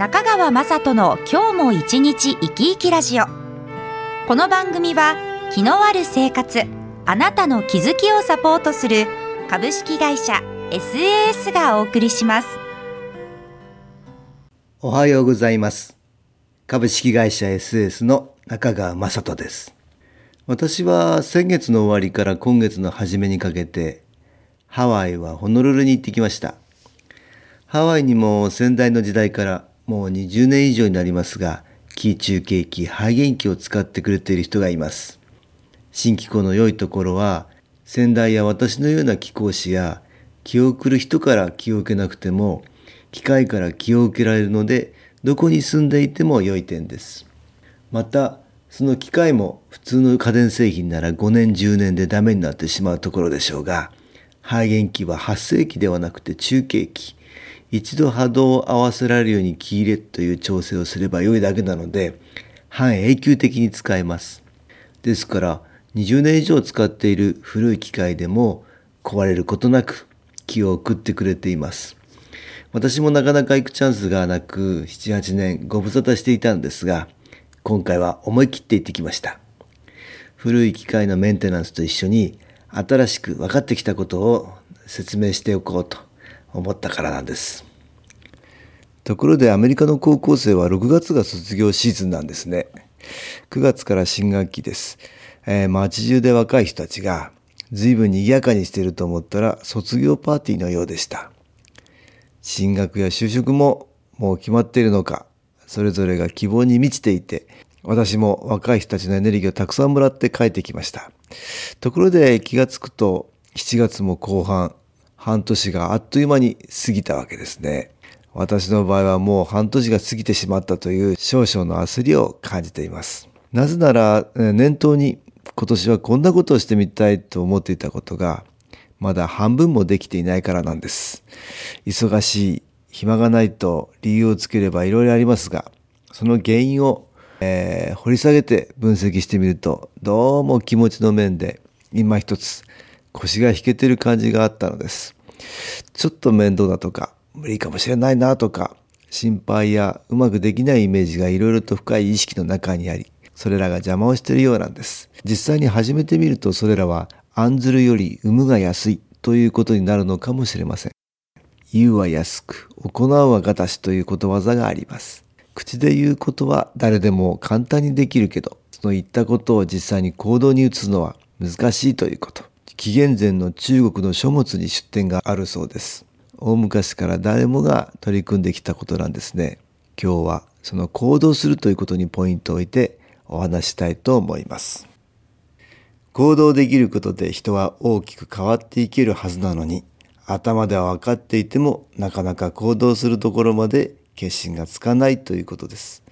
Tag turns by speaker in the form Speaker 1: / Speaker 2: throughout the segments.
Speaker 1: 中川雅人の今日も一日生き生きラジオ。この番組は気のある生活あなたの気づきをサポートする株式会社 SAS がお送りします。
Speaker 2: おはようございます。株式会社 SAS の中川雅人です。私は先月の終わりから今月の初めにかけてハワイはホノルルに行ってきました。ハワイにも先代の時代からもう20年以上になりますが、気中継機、肺元気を使ってくれている人がいます。新機構の良いところは、先代や私のような気候士や気を送る人から気を受けなくても、機械から気を受けられるので、どこに住んでいても良い点です。また、その機械も普通の家電製品なら5年10年でダメになってしまうところでしょうが、肺元気は発生器ではなくて中継機、一度波動を合わせられるようにキー入れという調整をすれば良いだけなので、半永久的に使えます。ですから、20年以上使っている古い機械でも壊れることなく気を送ってくれています。私もなかなか行くチャンスがなく、7、8年ご無沙汰していたんですが、今回は思い切って行ってきました。古い機械のメンテナンスと一緒に新しく分かってきたことを説明しておこうと思ったからなんです。ところでアメリカの高校生は6月が卒業シーズンなんですね。9月から新学期です。えー、街中で若い人たちが随分賑やかにしていると思ったら卒業パーティーのようでした。進学や就職ももう決まっているのか、それぞれが希望に満ちていて、私も若い人たちのエネルギーをたくさんもらって帰ってきました。ところで気がつくと7月も後半、半年があっという間に過ぎたわけですね。私の場合はもう半年が過ぎてしまったという少々の焦りを感じています。なぜなら念頭に今年はこんなことをしてみたいと思っていたことがまだ半分もできていないからなんです。忙しい、暇がないと理由をつければいろいろありますが、その原因を、えー、掘り下げて分析してみるとどうも気持ちの面で今一つ腰が引けてる感じがあったのです。ちょっと面倒だとか、無理かもしれないなとか、心配やうまくできないイメージがいろいろと深い意識の中にあり、それらが邪魔をしているようなんです。実際に始めてみるとそれらは案ずるより産むが安いということになるのかもしれません。言うは安く、行うはがたしということわざがあります。口で言うことは誰でも簡単にできるけど、その言ったことを実際に行動に移すのは難しいということ。紀元前の中国の書物に出典があるそうです。大昔から誰もが取り組んできたことなんですね。今日はその行動するということにポイントを置いてお話したいと思います。行動できることで人は大きく変わっていけるはずなのに、頭では分かっていてもなかなか行動するところまで決心がつかないということです。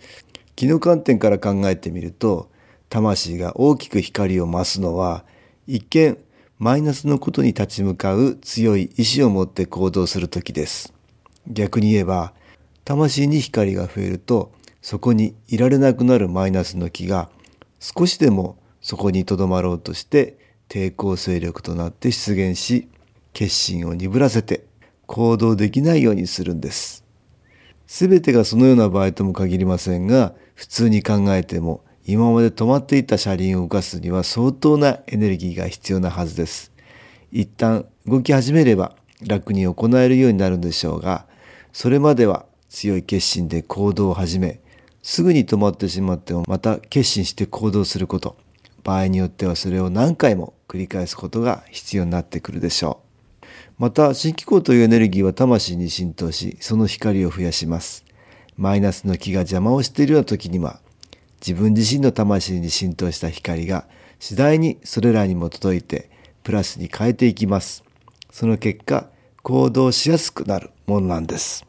Speaker 2: 気の観点から考えてみると、魂が大きく光を増すのは、一見マイナスのことに立ち向かう強い意志を持って行動する時です。逆に言えば、魂に光が増えると、そこにいられなくなるマイナスの気が少しでもそこにとどまろうとして抵抗勢力となって出現し、決心を鈍らせて行動できないようにするんです。すべてがそのような場合とも限りませんが、普通に考えても今まで止まっていた車輪を動かすには相当なエネルギーが必要なはずです。一旦動き始めれば楽に行えるようになるんでしょうが、それまでは強い決心で行動を始め、すぐに止まってしまってもまた決心して行動すること、場合によってはそれを何回も繰り返すことが必要になってくるでしょう。また、新機構というエネルギーは魂に浸透し、その光を増やします。マイナスの気が邪魔をしているような時には、自分自身の魂に浸透した光が次第にそれらにも届いてプラスに変えていきます。その結果、行動しやすくなるものなんです。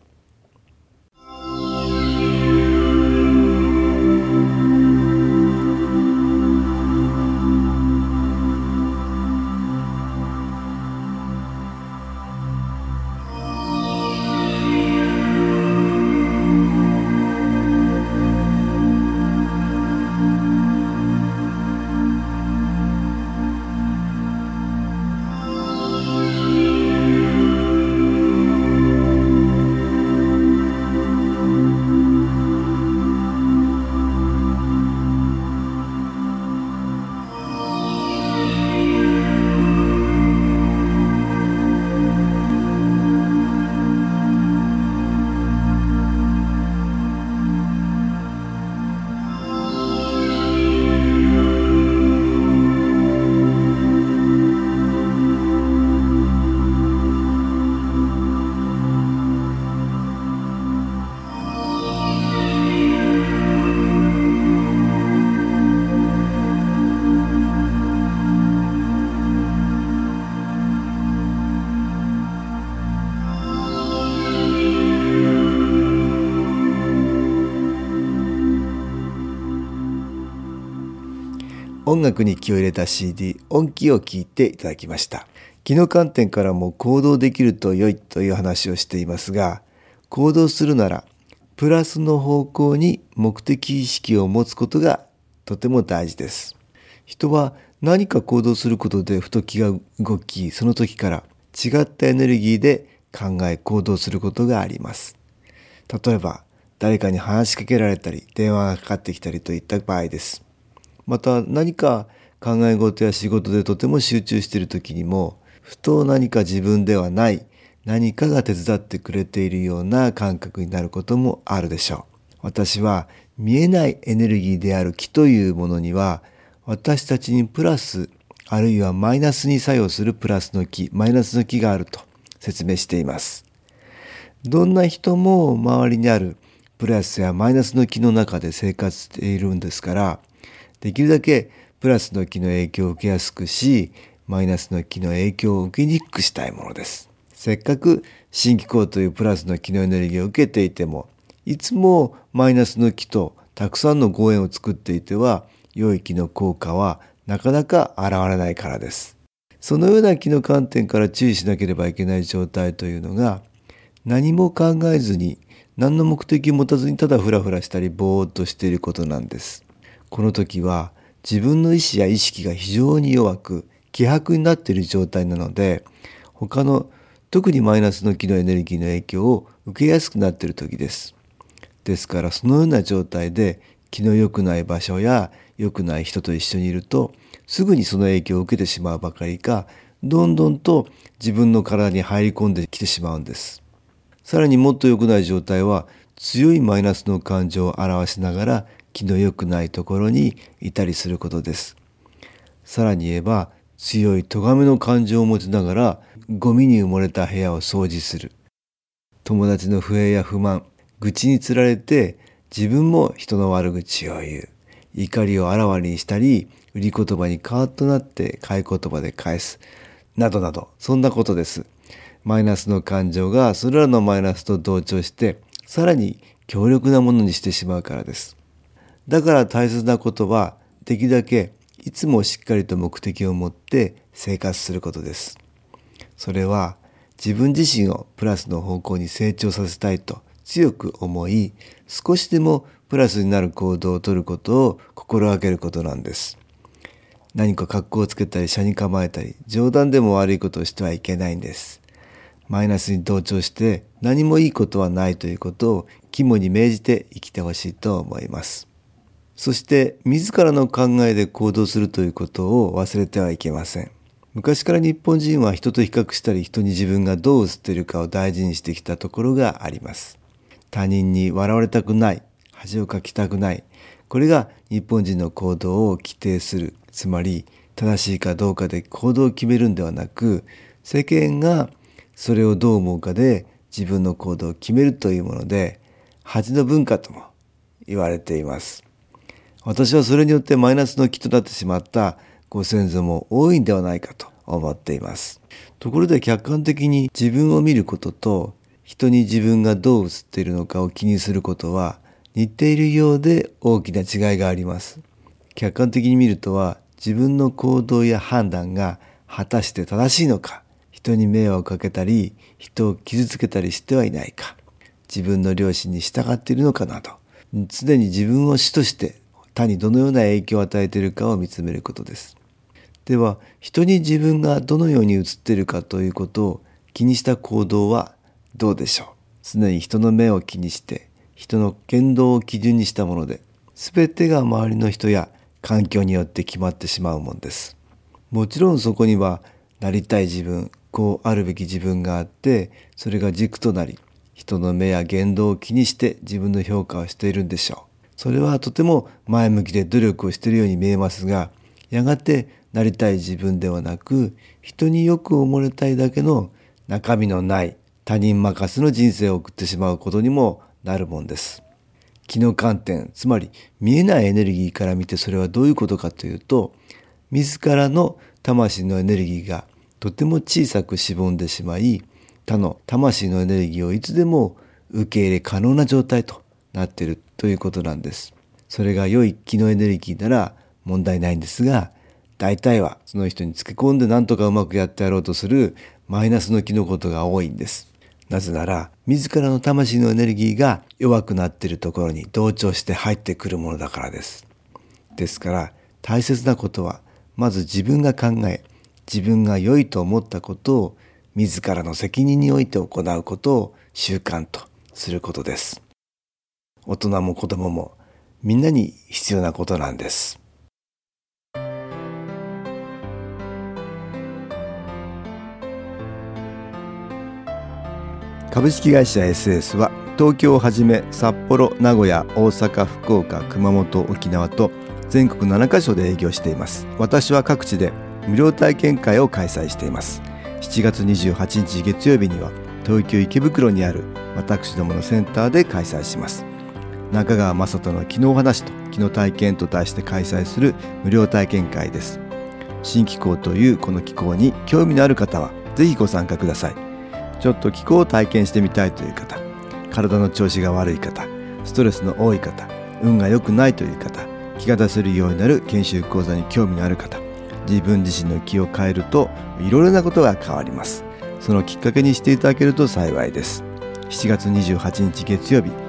Speaker 2: 音楽に気を入れた CD 音気を聞いていただきました。気の観点からも行動できると良いという話をしていますが行動するならプラスの方向に目的意識を持つことがとても大事です。人は何か行動することでふと気が動きその時から違ったエネルギーで考え行動することがあります。例えば誰かに話しかけられたり電話がかかってきたりといった場合です。また何か考え事や仕事でとても集中している時にもふと何か自分ではない何かが手伝ってくれているような感覚になることもあるでしょう。私は見えないエネルギーである気というものには私たちにプラスあるいはマイナスに作用するプラスの気マイナスの気があると説明しています。どんな人も周りにあるプラスやマイナスの気の中で生活しているんですからできるだけプラスの気の影響を受けやすくし、マイナスの気の影響を受けにくくしたいものです。せっかく新機構というプラスの気のエネルギーを受けていても、いつもマイナスの気とたくさんのご縁を作っていては、良い気の効果はなかなか現れないからです。そのような気の観点から注意しなければいけない状態というのが、何も考えずに、何の目的を持たずにただフラフラしたりぼーっとしていることなんです。この時は自分の意志や意識が非常に弱く希薄になっている状態なので他の特にマイナスの気のエネルギーの影響を受けやすくなっている時です。ですからそのような状態で気の良くない場所や良くない人と一緒にいるとすぐにその影響を受けてしまうばかりかどんどんと自分の体に入り込んできてしまうんです。さらにもっと良くない状態は強いマイナスの感情を表しながら気の良くないところにいたりすることです。さらに言えば強い咎めの感情を持ちながらゴミに埋もれた部屋を掃除する。友達の不平や不満、愚痴につられて自分も人の悪口を言う。怒りをあらわにしたり、売り言葉にカーッとなって買い言葉で返す。などなど、そんなことです。マイナスの感情がそれらのマイナスと同調して、さらに強力なものにしてしまうからです。だから大切なことはできるだけいつもしっかりと目的を持って生活することです。それは自分自身をプラスの方向に成長させたいと強く思い少しでもプラスになる行動をとることを心がけることなんです。何か格好をつけたり車に構えたり冗談でも悪いことをしてはいけないんです。マイナスに同調して何もいいことはないということを肝に銘じて生きてほしいと思います。そして自らの考えで行動するということを忘れてはいけません。昔から日本人は人と比較したり人に自分がどう映っているかを大事にしてきたところがあります。他人に笑われたくない、恥をかきたくない。これが日本人の行動を規定する。つまり正しいかどうかで行動を決めるんではなく、世間がそれをどう思うかで自分の行動を決めるというもので、恥の文化とも言われています。私はそれによってマイナスの気となってしまったご先祖も多いんではないかと思っています。ところで客観的に自分を見ることと人に自分がどう映っているのかを気にすることは似ているようで大きな違いがあります。客観的に見るとは自分の行動や判断が果たして正しいのか、人に迷惑をかけたり、人を傷つけたりしてはいないか、自分の良心に従っているのかなど、常に自分を主として他にどのような影響を与えているかを見つめることです。では人に自分がどのように映っているかということを気にした行動はどうでしょう？常に人の目を気にして人の言動を基準にしたもので全てが周りの人や環境によって決まってしまうものです。もちろんそこにはなりたい自分こうあるべき自分があってそれが軸となり人の目や言動を気にして自分の評価をしているんでしょう。それはとても前向きで努力をしているように見えますが、やがてなりたい自分ではなく、人によく思われたいだけの中身のない他人任せの人生を送ってしまうことにもなるもんです。気の観点、つまり見えないエネルギーから見てそれはどういうことかというと、自らの魂のエネルギーがとても小さくしぼんでしまい、他の魂のエネルギーをいつでも受け入れ可能な状態となっているということなんです。それが良い気のエネルギーなら問題ないんですが、大体はその人につけ込んで何とかうまくやってやろうとするマイナスの気のことが多いんです。なぜなら、自らの魂のエネルギーが弱くなっているところに同調して入ってくるものだからです。ですから、大切なことは、まず自分が考え、自分が良いと思ったことを自らの責任において行うことを習慣とすることです。大人も子供もみんなに必要なことなんです。株式会社 SS は東京をはじめ札幌名古屋大阪福岡熊本沖縄と全国7カ所で営業しています。私は各地で無料体験会を開催しています。7月28日月曜日には東京池袋にある私どものセンターで開催します。中川雅人の昨日話と昨日体験と題して開催する無料体験会です。新機構というこの機構に興味のある方はぜひご参加ください。ちょっと気候を体験してみたいという方体の調子が悪い方ストレスの多い方運が良くないという方気が出せるようになる研修講座に興味のある方自分自身の気を変えるといろいろなことが変わります。そのきっかけにしていただけると幸いです。7月28日月曜日